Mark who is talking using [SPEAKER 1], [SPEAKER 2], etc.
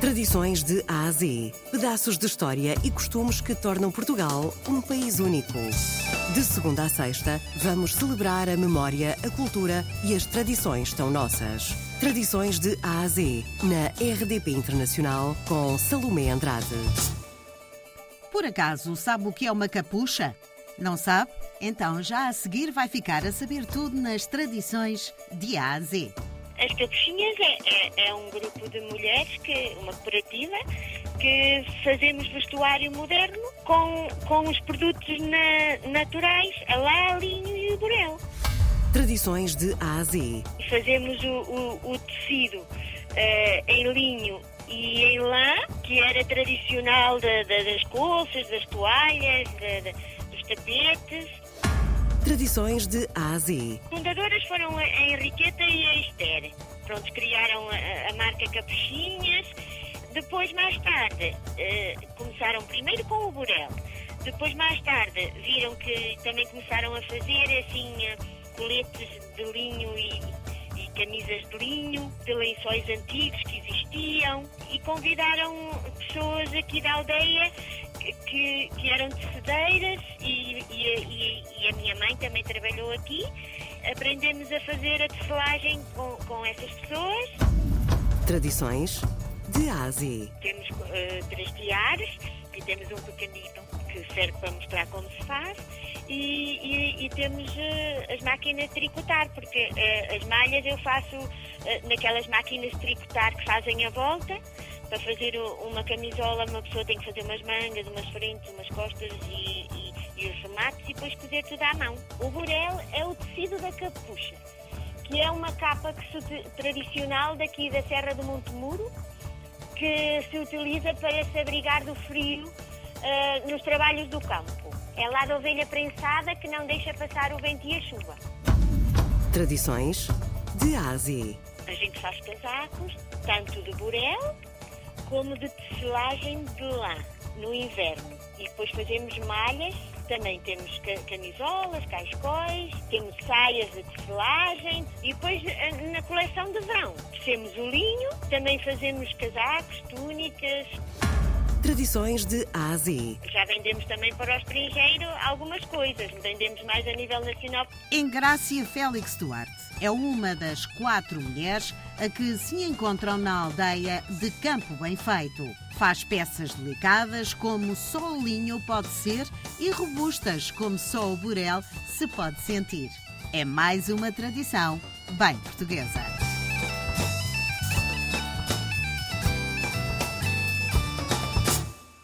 [SPEAKER 1] Tradições de A a Z. Pedaços de história e costumes que tornam Portugal um país único. De segunda a sexta, vamos celebrar a memória, a cultura e as tradições tão nossas. Tradições de A a Z, na RDP Internacional, com Salomé Andrade.
[SPEAKER 2] Por acaso, sabe o que é uma capucha? Não sabe? Então já a seguir vai ficar a saber tudo nas tradições de A a Z.
[SPEAKER 3] As Capuchinhas é, é, é, um grupo de mulheres, que, uma cooperativa, que fazemos vestuário moderno com, com os produtos na, naturais, a lã, a linho e o burel.
[SPEAKER 1] Tradições de A a Z.
[SPEAKER 3] Fazemos o, o, o tecido uh, em linho e em lã, que era tradicional de, de, das colças, das toalhas, de, dos tapetes.
[SPEAKER 1] Tradições de A.
[SPEAKER 3] Fundadoras foram a Henriqueta e a Esther. Pronto, criaram a, a marca Capuchinhas. Depois, mais tarde, uh, começaram primeiro com o Burel. Depois, mais tarde, viram que também começaram a fazer assim coletes de linho e, e camisas de linho, de lençóis antigos que existiam e convidaram pessoas aqui da aldeia que, que eram tecedeiras e, e, e, a minha mãe também trabalhou aqui. Aprendemos a fazer a tecelagem com, com essas pessoas.
[SPEAKER 1] Tradições de Ásia.
[SPEAKER 3] Temos uh, três tiares e temos um pequenino que serve para mostrar como se faz. E, e, temos uh, as máquinas de tricotar, porque uh, as malhas eu faço naquelas máquinas de tricotar que fazem a volta para fazer uma camisola, uma pessoa tem que fazer umas mangas, umas frentes, umas costas e, e, e os remates e depois cozer tudo à mão. O burel é o tecido da capucha, que é uma capa que se, tradicional daqui da Serra do Monte Muro, que se utiliza para se abrigar do frio uh, nos trabalhos do campo. É lá da ovelha prensada que não deixa passar o vento e a chuva.
[SPEAKER 1] Tradições de Ásia.
[SPEAKER 3] A gente faz casacos, tanto de burel como de tecelagem de lã no inverno. E depois fazemos malhas, também temos camisolas, cascóis, temos saias de tecelagem e depois eh, na coleção de verão tecemos o linho, também fazemos casacos, túnicas.
[SPEAKER 1] Tradições de A a Z.
[SPEAKER 3] Já vendemos também para o estrangeiro algumas coisas, vendemos mais a nível nacional.
[SPEAKER 2] Engrácia Félix Duarte é uma das quatro mulheres a que se encontram na aldeia de Campo Bem Feito. Faz peças delicadas como só o linho pode ser e robustas como só o burel se pode sentir. É mais uma tradição bem portuguesa.